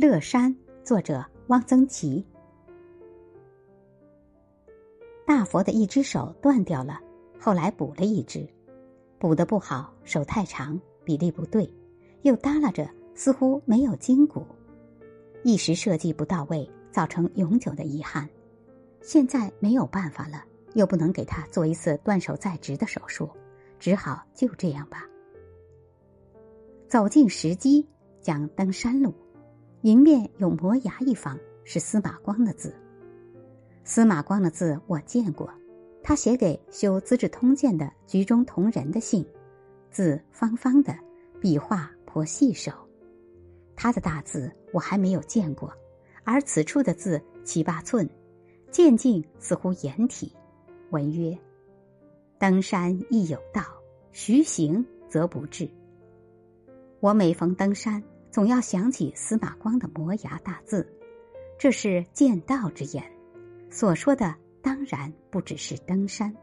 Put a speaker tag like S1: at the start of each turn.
S1: 乐山，作者汪曾祺。大佛的一只手断掉了，后来补了一只，补的不好，手太长，比例不对，又耷拉着，似乎没有筋骨，一时设计不到位，造成永久的遗憾。现在没有办法了，又不能给他做一次断手再植的手术，只好就这样吧。走进石矶，讲登山路。迎面有磨牙一方，是司马光的字。司马光的字我见过，他写给修《资治通鉴》的局中同仁的信，字方方的，笔画颇细手。他的大字我还没有见过，而此处的字七八寸，渐近似乎颜体。文曰：“登山亦有道，徐行则不至。”我每逢登山。总要想起司马光的磨牙大字，这是剑道之言。所说的当然不只是登山。